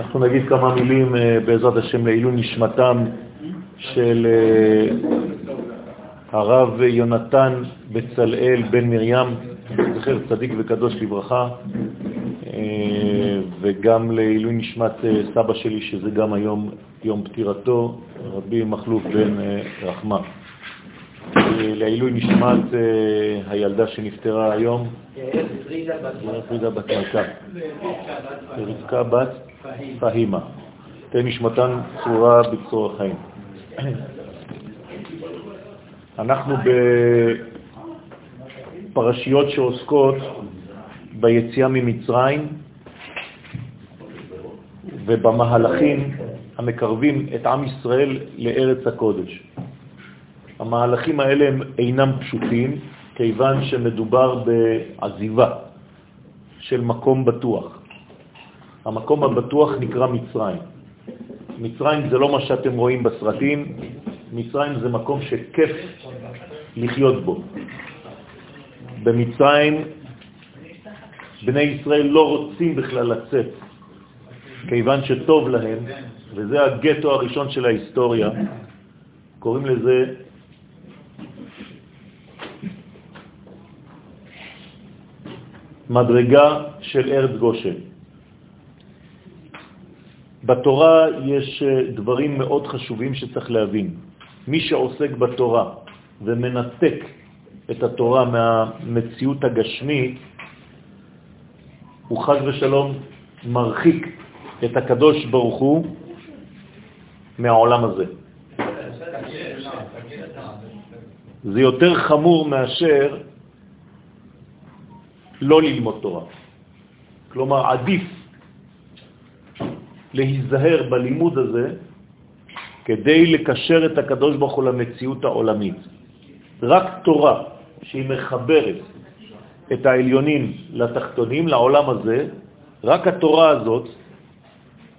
אנחנו נגיד כמה מילים אה, בעזרת השם לעילוי נשמתם של אה, הרב יונתן בצלאל בן מרים, זכר צדיק וקדוש לברכה, אה, וגם לעילוי נשמת סבא שלי, שזה גם היום יום פטירתו, רבי מחלוף בן רחמה. לעילוי נשמת הילדה שנפטרה היום, פרידה בת מלכה, רבקה בת פהימה. תן נשמתן צורה בצרור החיים. אנחנו בפרשיות שעוסקות ביציאה ממצרים ובמהלכים המקרבים את עם ישראל לארץ הקודש. המהלכים האלה הם אינם פשוטים, כיוון שמדובר בעזיבה של מקום בטוח. המקום הבטוח נקרא מצרים. מצרים זה לא מה שאתם רואים בסרטים, מצרים זה מקום שכיף לחיות בו. במצרים בני ישראל לא רוצים בכלל לצאת, כיוון שטוב להם, וזה הגטו הראשון של ההיסטוריה, קוראים לזה מדרגה של ארץ גושן. בתורה יש אה, דברים מאוד חשובים שצריך להבין. מי שעוסק בתורה ומנתק את התורה מהמציאות הגשמית, הוא חז ושלום מרחיק את הקדוש ברוך הוא מהעולם הזה. זה יותר חמור מאשר לא ללמוד תורה. כלומר, עדיף להיזהר בלימוד הזה כדי לקשר את הקדוש ברוך הוא למציאות העולמית. רק תורה שהיא מחברת את העליונים לתחתונים, לעולם הזה, רק התורה הזאת,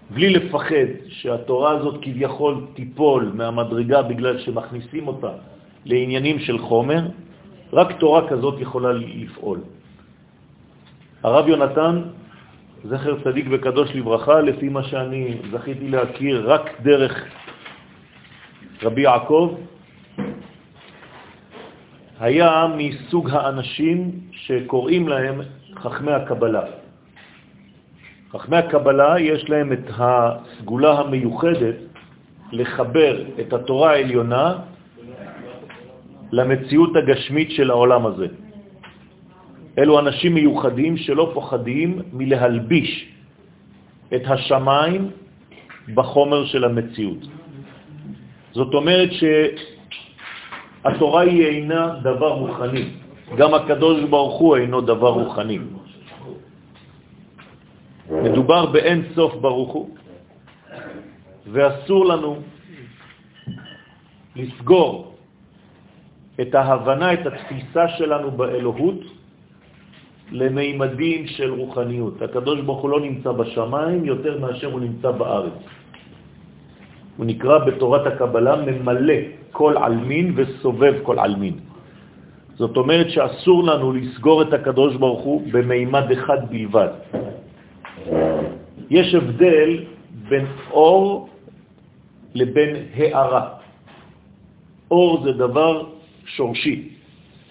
בלי לפחד שהתורה הזאת כביכול תיפול מהמדרגה בגלל שמכניסים אותה לעניינים של חומר, רק תורה כזאת יכולה לפעול. הרב יונתן זכר צדיק וקדוש לברכה, לפי מה שאני זכיתי להכיר רק דרך רבי יעקב, היה מסוג האנשים שקוראים להם חכמי הקבלה. חכמי הקבלה יש להם את הסגולה המיוחדת לחבר את התורה העליונה למציאות הגשמית של העולם הזה. אלו אנשים מיוחדים שלא פוחדים מלהלביש את השמיים בחומר של המציאות. זאת אומרת שהתורה היא אינה דבר רוחני, גם הקדוש ברוך הוא אינו דבר רוחני. מדובר באין סוף ברוך הוא, ואסור לנו לסגור את ההבנה, את התפיסה שלנו באלוהות, למימדים של רוחניות. הקדוש ברוך הוא לא נמצא בשמיים יותר מאשר הוא נמצא בארץ. הוא נקרא בתורת הקבלה ממלא כל אלמין וסובב כל אלמין. זאת אומרת שאסור לנו לסגור את הקדוש ברוך הוא במימד אחד בלבד. יש הבדל בין אור לבין הערה. אור זה דבר שורשי,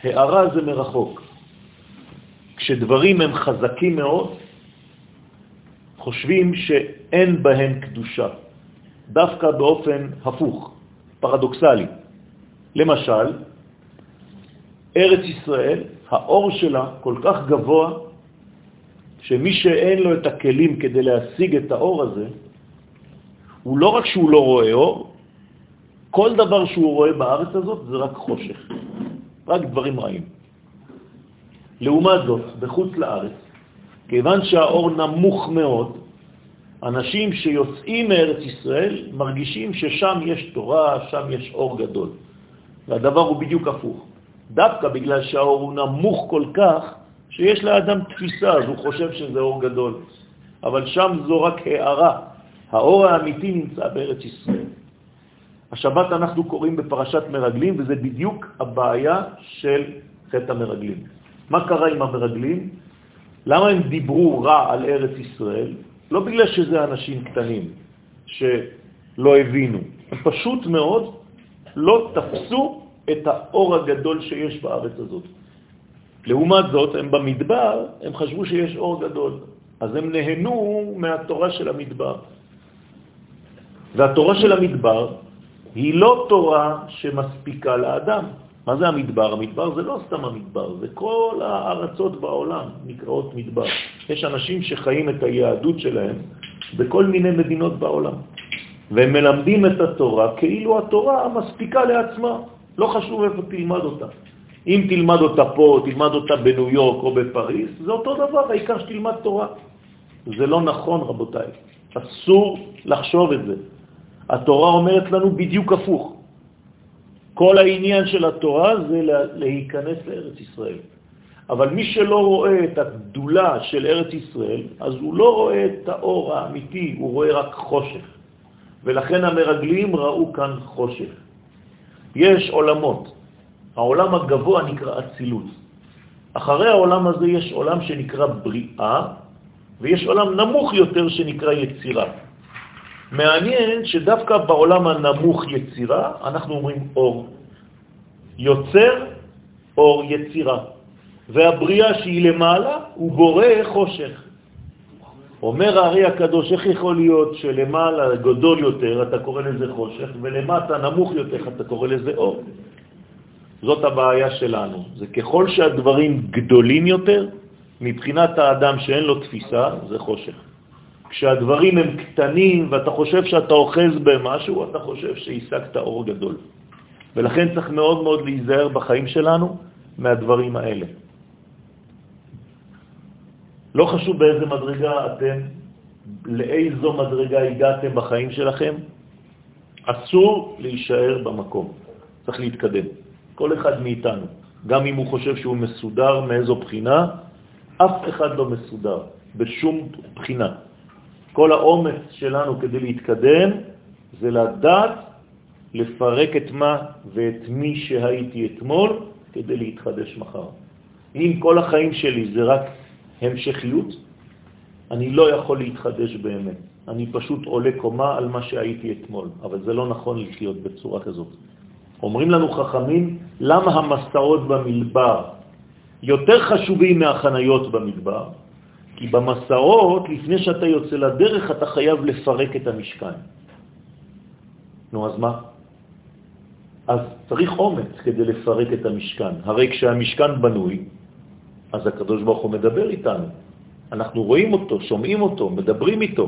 הערה זה מרחוק. כשדברים הם חזקים מאוד, חושבים שאין בהם קדושה, דווקא באופן הפוך, פרדוקסלי. למשל, ארץ ישראל, האור שלה כל כך גבוה, שמי שאין לו את הכלים כדי להשיג את האור הזה, הוא לא רק שהוא לא רואה אור, כל דבר שהוא רואה בארץ הזאת זה רק חושך, רק דברים רעים. לעומת זאת, בחוץ לארץ, כיוון שהאור נמוך מאוד, אנשים שיוצאים מארץ ישראל מרגישים ששם יש תורה, שם יש אור גדול. והדבר הוא בדיוק הפוך. דווקא בגלל שהאור הוא נמוך כל כך, שיש לאדם תפיסה, אז הוא חושב שזה אור גדול. אבל שם זו רק הערה. האור האמיתי נמצא בארץ ישראל. השבת אנחנו קוראים בפרשת מרגלים, וזה בדיוק הבעיה של חטא המרגלים. מה קרה עם המרגלים? למה הם דיברו רע על ארץ ישראל? לא בגלל שזה אנשים קטנים שלא הבינו, הם פשוט מאוד לא תפסו את האור הגדול שיש בארץ הזאת. לעומת זאת, הם במדבר, הם חשבו שיש אור גדול, אז הם נהנו מהתורה של המדבר. והתורה של המדבר היא לא תורה שמספיקה לאדם. מה זה המדבר? המדבר זה לא סתם המדבר, זה כל הארצות בעולם נקראות מדבר. יש אנשים שחיים את היהדות שלהם בכל מיני מדינות בעולם, והם מלמדים את התורה כאילו התורה מספיקה לעצמה, לא חשוב איפה תלמד אותה. אם תלמד אותה פה, תלמד אותה בניו יורק או בפריס, זה אותו דבר, העיקר שתלמד תורה. זה לא נכון, רבותיי. אסור לחשוב את זה. התורה אומרת לנו בדיוק הפוך. כל העניין של התורה זה להיכנס לארץ ישראל. אבל מי שלא רואה את הגדולה של ארץ ישראל, אז הוא לא רואה את האור האמיתי, הוא רואה רק חושך. ולכן המרגלים ראו כאן חושך. יש עולמות. העולם הגבוה נקרא אצילות. אחרי העולם הזה יש עולם שנקרא בריאה, ויש עולם נמוך יותר שנקרא יצירה. מעניין שדווקא בעולם הנמוך יצירה, אנחנו אומרים אור. יוצר, אור יצירה. והבריאה שהיא למעלה, הוא בורא חושך. אומר הארי הקדוש, איך יכול להיות שלמעלה גדול יותר אתה קורא לזה חושך, ולמטה נמוך יותר אתה קורא לזה אור? זאת הבעיה שלנו. זה ככל שהדברים גדולים יותר, מבחינת האדם שאין לו תפיסה, זה חושך. כשהדברים הם קטנים ואתה חושב שאתה אוחז במשהו, אתה חושב שהשגת אור גדול. ולכן צריך מאוד מאוד להיזהר בחיים שלנו מהדברים האלה. לא חשוב באיזה מדרגה אתם, לאיזו מדרגה הגעתם בחיים שלכם, אסור להישאר במקום, צריך להתקדם. כל אחד מאיתנו, גם אם הוא חושב שהוא מסודר מאיזו בחינה, אף אחד לא מסודר, בשום בחינה. כל האומץ שלנו כדי להתקדם זה לדעת לפרק את מה ואת מי שהייתי אתמול כדי להתחדש מחר. אם כל החיים שלי זה רק המשכיות, אני לא יכול להתחדש באמת. אני פשוט עולה קומה על מה שהייתי אתמול, אבל זה לא נכון לחיות בצורה כזאת. אומרים לנו חכמים, למה המסעות במדבר יותר חשובים מהחניות במדבר? כי במסעות, לפני שאתה יוצא לדרך, אתה חייב לפרק את המשכן. נו, אז מה? אז צריך אומץ כדי לפרק את המשכן. הרי כשהמשכן בנוי, אז הקדוש ברוך הוא מדבר איתנו. אנחנו רואים אותו, שומעים אותו, מדברים איתו.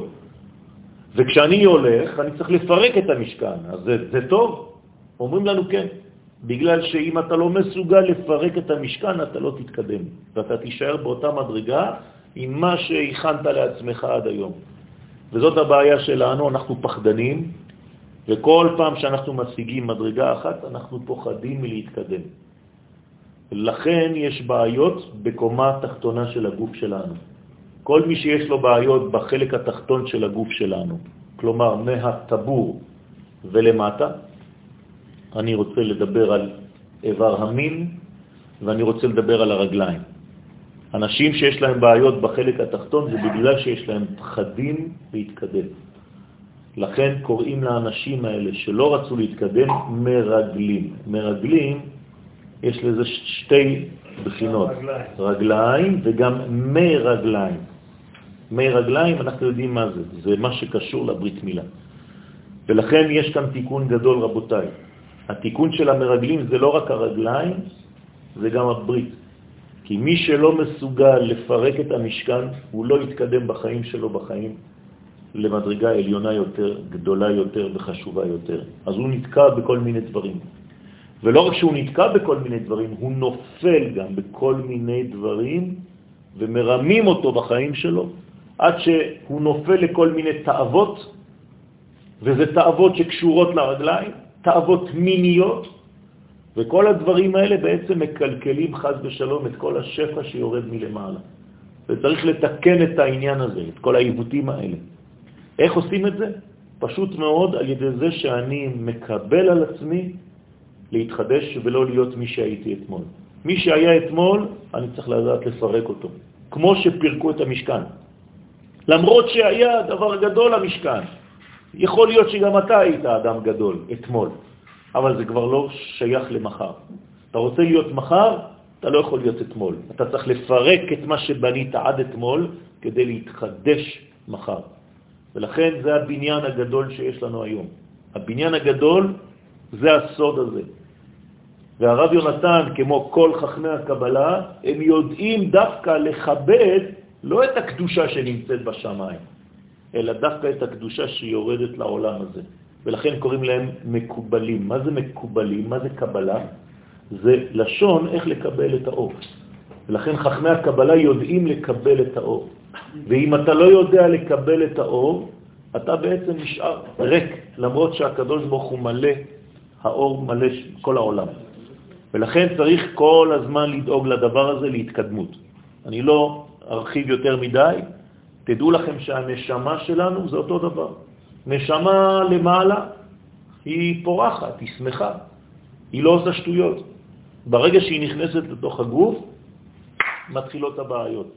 וכשאני הולך, אני צריך לפרק את המשכן. אז זה, זה טוב? אומרים לנו כן. בגלל שאם אתה לא מסוגל לפרק את המשכן, אתה לא תתקדם, ואתה תישאר באותה מדרגה עם מה שהכנת לעצמך עד היום. וזאת הבעיה שלנו, אנחנו פחדנים, וכל פעם שאנחנו משיגים מדרגה אחת, אנחנו פוחדים מלהתקדם. לכן יש בעיות בקומה התחתונה של הגוף שלנו. כל מי שיש לו בעיות בחלק התחתון של הגוף שלנו, כלומר מהטבור ולמטה, אני רוצה לדבר על איבר המין ואני רוצה לדבר על הרגליים. אנשים שיש להם בעיות בחלק התחתון זה בגלל שיש להם פחדים להתקדם. לכן קוראים לאנשים האלה שלא רצו להתקדם מרגלים. מרגלים, יש לזה שתי בחינות, רגליים, רגליים וגם מרגליים. מי רגליים, אנחנו יודעים מה זה, זה מה שקשור לברית מילה. ולכן יש כאן תיקון גדול, רבותיי. התיקון של המרגלים זה לא רק הרגליים, זה גם הברית. כי מי שלא מסוגל לפרק את המשכן, הוא לא יתקדם בחיים שלו בחיים למדרגה עליונה יותר, גדולה יותר וחשובה יותר. אז הוא נתקע בכל מיני דברים. ולא רק שהוא נתקע בכל מיני דברים, הוא נופל גם בכל מיני דברים ומרמים אותו בחיים שלו, עד שהוא נופל לכל מיני תאוות, וזה תאוות שקשורות לרגליים, תאוות מיניות, וכל הדברים האלה בעצם מקלקלים חז ושלום את כל השפע שיורד מלמעלה. וצריך לתקן את העניין הזה, את כל העיוותים האלה. איך עושים את זה? פשוט מאוד על ידי זה שאני מקבל על עצמי להתחדש ולא להיות מי שהייתי אתמול. מי שהיה אתמול, אני צריך לדעת לפרק אותו. כמו שפירקו את המשכן. למרות שהיה דבר גדול למשכן. יכול להיות שגם אתה היית אדם גדול אתמול, אבל זה כבר לא שייך למחר. אתה רוצה להיות מחר, אתה לא יכול להיות אתמול. אתה צריך לפרק את מה שבנית עד אתמול כדי להתחדש מחר. ולכן זה הבניין הגדול שיש לנו היום. הבניין הגדול זה הסוד הזה. והרב יונתן, כמו כל חכמי הקבלה, הם יודעים דווקא לכבד לא את הקדושה שנמצאת בשמיים, אלא דווקא את הקדושה שיורדת לעולם הזה. ולכן קוראים להם מקובלים. מה זה מקובלים? מה זה קבלה? זה לשון איך לקבל את האור. ולכן חכמי הקבלה יודעים לקבל את האור. ואם אתה לא יודע לקבל את האור, אתה בעצם נשאר ריק, למרות שהקדוש ברוך הוא מלא, האור מלא כל העולם. ולכן צריך כל הזמן לדאוג לדבר הזה להתקדמות. אני לא ארחיב יותר מדי, תדעו לכם שהנשמה שלנו זה אותו דבר. נשמה למעלה היא פורחת, היא שמחה, היא לא עושה שטויות. ברגע שהיא נכנסת לתוך הגוף, מתחילות הבעיות.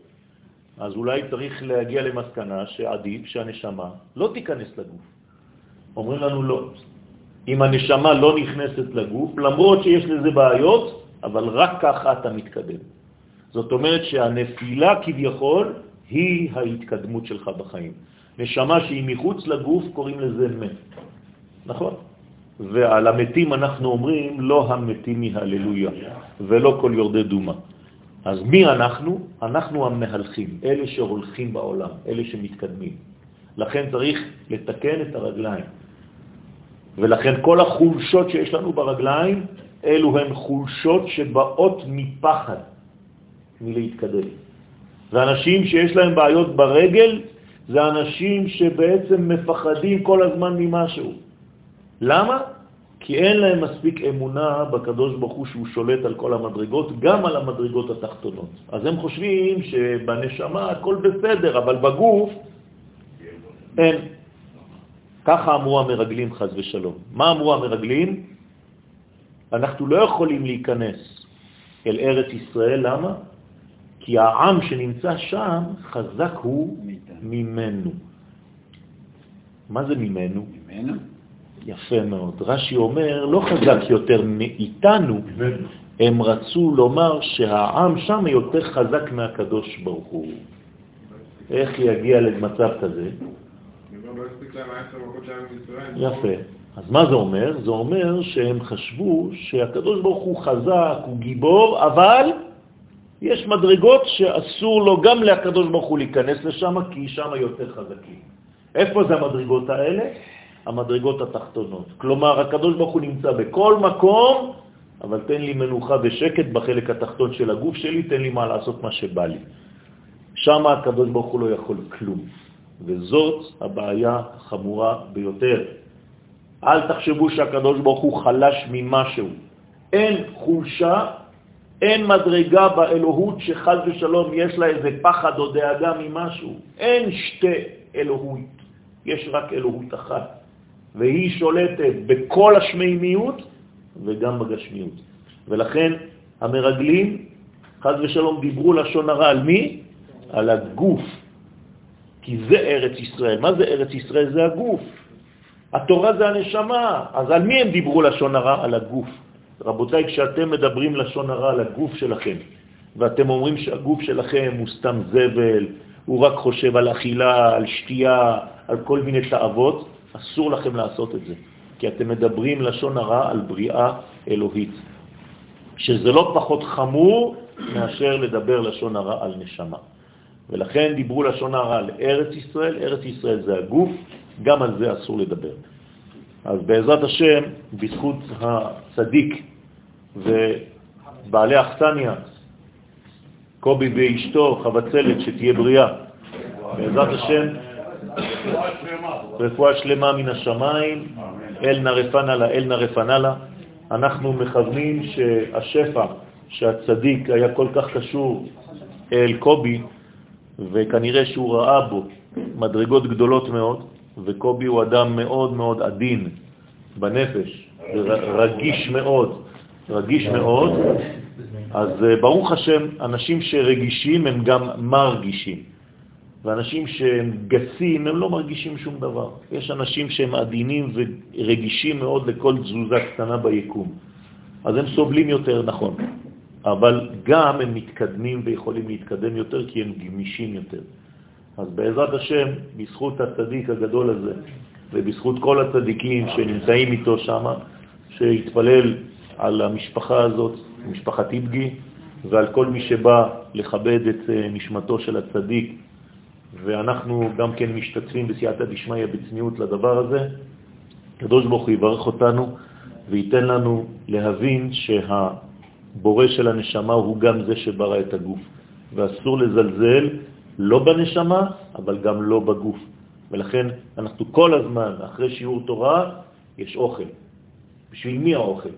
אז אולי צריך להגיע למסקנה שעדיף שהנשמה לא תיכנס לגוף. אומרים לנו לא. אם הנשמה לא נכנסת לגוף, למרות שיש לזה בעיות, אבל רק ככה אתה מתקדם. זאת אומרת שהנפילה כביכול היא ההתקדמות שלך בחיים. נשמה שהיא מחוץ לגוף קוראים לזה מת. נכון? ועל המתים אנחנו אומרים לא המתים מהללויה ולא כל יורדי דומה. אז מי אנחנו? אנחנו המהלכים, אלה שהולכים בעולם, אלה שמתקדמים. לכן צריך לתקן את הרגליים. ולכן כל החולשות שיש לנו ברגליים, אלו הן חולשות שבאות מפחד מלהתקדם. ואנשים שיש להם בעיות ברגל, זה אנשים שבעצם מפחדים כל הזמן ממשהו. למה? כי אין להם מספיק אמונה בקדוש ברוך הוא שהוא שולט על כל המדרגות, גם על המדרגות התחתונות. אז הם חושבים שבנשמה הכל בסדר, אבל בגוף אין. ככה אמרו המרגלים חז ושלום. מה אמרו המרגלים? אנחנו לא יכולים להיכנס אל ארץ ישראל, למה? כי העם שנמצא שם חזק הוא ממנו. מה זה ממנו? ממנו? יפה מאוד. רש"י אומר, לא חזק יותר מאיתנו, הם רצו לומר שהעם שם יותר חזק מהקדוש ברוך הוא. איך יגיע למצב כזה? יפה. אז מה זה אומר? זה אומר שהם חשבו שהקדוש ברוך הוא חזק, הוא גיבור, אבל יש מדרגות שאסור לו גם לקדוש ברוך הוא להיכנס לשם, כי שם יותר חזקים. איפה זה המדרגות האלה? המדרגות התחתונות. כלומר, הקדוש ברוך הוא נמצא בכל מקום, אבל תן לי מנוחה ושקט בחלק התחתון של הגוף שלי, תן לי מה לעשות מה שבא לי. שם הקדוש ברוך הוא לא יכול כלום, וזאת הבעיה החמורה ביותר. אל תחשבו שהקדוש ברוך הוא חלש ממשהו. אין חולשה, אין מדרגה באלוהות שחז ושלום יש לה איזה פחד או דאגה ממשהו. אין שתי אלוהות, יש רק אלוהות אחת. והיא שולטת בכל השמימיות וגם בגשמיות. ולכן המרגלים, חז ושלום, דיברו לשון הרע על מי? על הגוף. כי זה ארץ ישראל. מה זה ארץ ישראל? זה הגוף. התורה זה הנשמה. אז על מי הם דיברו לשון הרע? על הגוף. רבותיי, כשאתם מדברים לשון הרע על הגוף שלכם, ואתם אומרים שהגוף שלכם הוא סתם זבל, הוא רק חושב על אכילה, על שתייה, על כל מיני תאוות, אסור לכם לעשות את זה, כי אתם מדברים לשון הרע על בריאה אלוהית, שזה לא פחות חמור מאשר לדבר לשון הרע על נשמה. ולכן דיברו לשון הרע על ארץ ישראל, ארץ ישראל זה הגוף, גם על זה אסור לדבר. אז בעזרת השם, בזכות הצדיק ובעלי אכסניה, קובי ואשתו, חבצלת, שתהיה בריאה, בעזרת השם, רפואה שלמה מן השמיים, אל נרפנה לה, אל נרפנה לה. אנחנו מכוונים שהשפע שהצדיק היה כל כך קשור אל קובי, וכנראה שהוא ראה בו מדרגות גדולות מאוד, וקובי הוא אדם מאוד מאוד עדין בנפש, רגיש מאוד, רגיש מאוד, אז אה, ברוך השם, אנשים שרגישים הם גם מרגישים. ואנשים שהם גסים, הם לא מרגישים שום דבר. יש אנשים שהם עדינים ורגישים מאוד לכל תזוזה קטנה ביקום. אז הם סובלים יותר, נכון. אבל גם הם מתקדמים ויכולים להתקדם יותר כי הם גמישים יותר. אז בעזרת השם, בזכות הצדיק הגדול הזה, ובזכות כל הצדיקים שנמצאים איתו שם, שהתפלל על המשפחה הזאת, משפחת איבגי, ועל כל מי שבא לכבד את אה, נשמתו של הצדיק, ואנחנו גם כן משתתפים בסייעתא דשמיא בצניעות לדבר הזה. הקדוש ברוך הוא יברך אותנו וייתן לנו להבין שהבורא של הנשמה הוא גם זה שברא את הגוף, ואסור לזלזל לא בנשמה, אבל גם לא בגוף. ולכן אנחנו כל הזמן, אחרי שיעור תורה, יש אוכל. בשביל מי האוכל?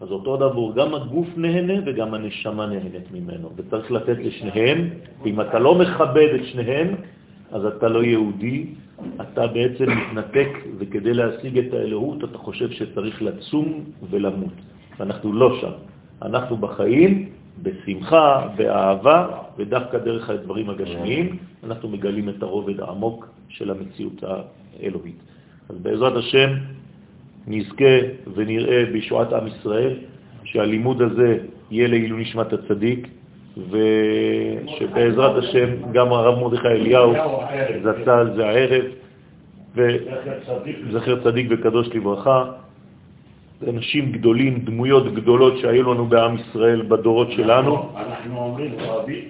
אז אותו דבר, גם הגוף נהנה וגם הנשמה נהנית ממנו, וצריך לתת לשניהם, ואם אתה לא מכבד את שניהם, אז אתה לא יהודי, אתה בעצם מתנתק, וכדי להשיג את האלוהות אתה חושב שצריך לצום ולמות. אנחנו לא שם. אנחנו בחיים, בשמחה, באהבה, ודווקא דרך הדברים הגשמיים, אנחנו מגלים את הרובד העמוק של המציאות האלוהית. אז בעזרת השם נזכה ונראה בישועת עם ישראל שהלימוד הזה יהיה לעילוי נשמת הצדיק, ושבעזרת השם גם הרב מרדכי אליהו זצ"ל זה הערב, וזכר צדיק וקדוש לברכה. אנשים גדולים, דמויות גדולות שהיו לנו בעם ישראל בדורות שלנו. אנחנו אומרים אבי,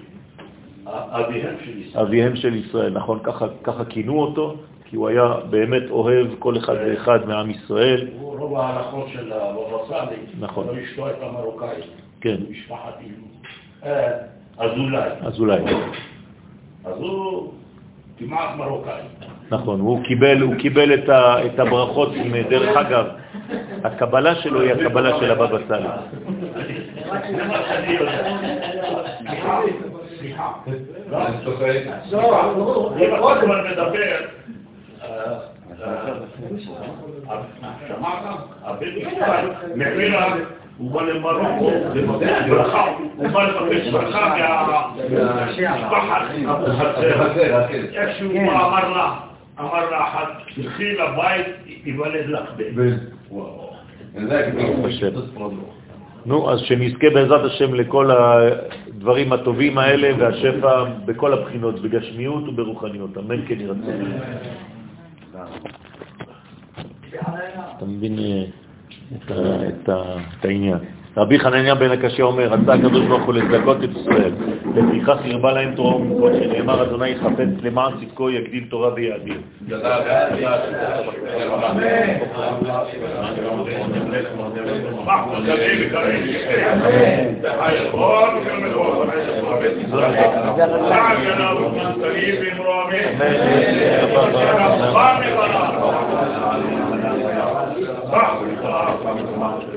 אביהם של ישראל. אביהם של ישראל, נכון, ככה, ככה כינו אותו, כי הוא היה באמת אוהב כל אחד ואחד מעם ישראל. הוא רוב ההלכות של הבבא סאלי, נכון. אשתו הייתה מרוקאית. כן. משפחת אה, אזולאי. אזולאי. אז הוא כמעט מרוקאי. נכון, הוא קיבל, הוא קיבל את, ה, את הברכות, דרך אגב, הקבלה שלו היא הקבלה של הבבא סאלי. הוא בא למרוקו, לבקש ברכה, הוא בא לבקש ברכה מהמשפחת איך שהוא אמר לה, אמר לה אחת, תלכי לבית, ייוולד לך בן. נו, אז שנזכה בעזרת השם לכל הדברים הטובים האלה והשפע בכל הבחינות, בגשמיות וברוחניות. אמן כן ירצה. אתה מבין אה, את העניין. רבי חנניה בן הקשה אומר, רצה הקדוש ברוך הוא לזכות את ישראל, לפיכך הרבה להם תורה ומצוות, שנאמר אדוני חפץ למען צדקו יגדיל תורה ויאדיר. Amen.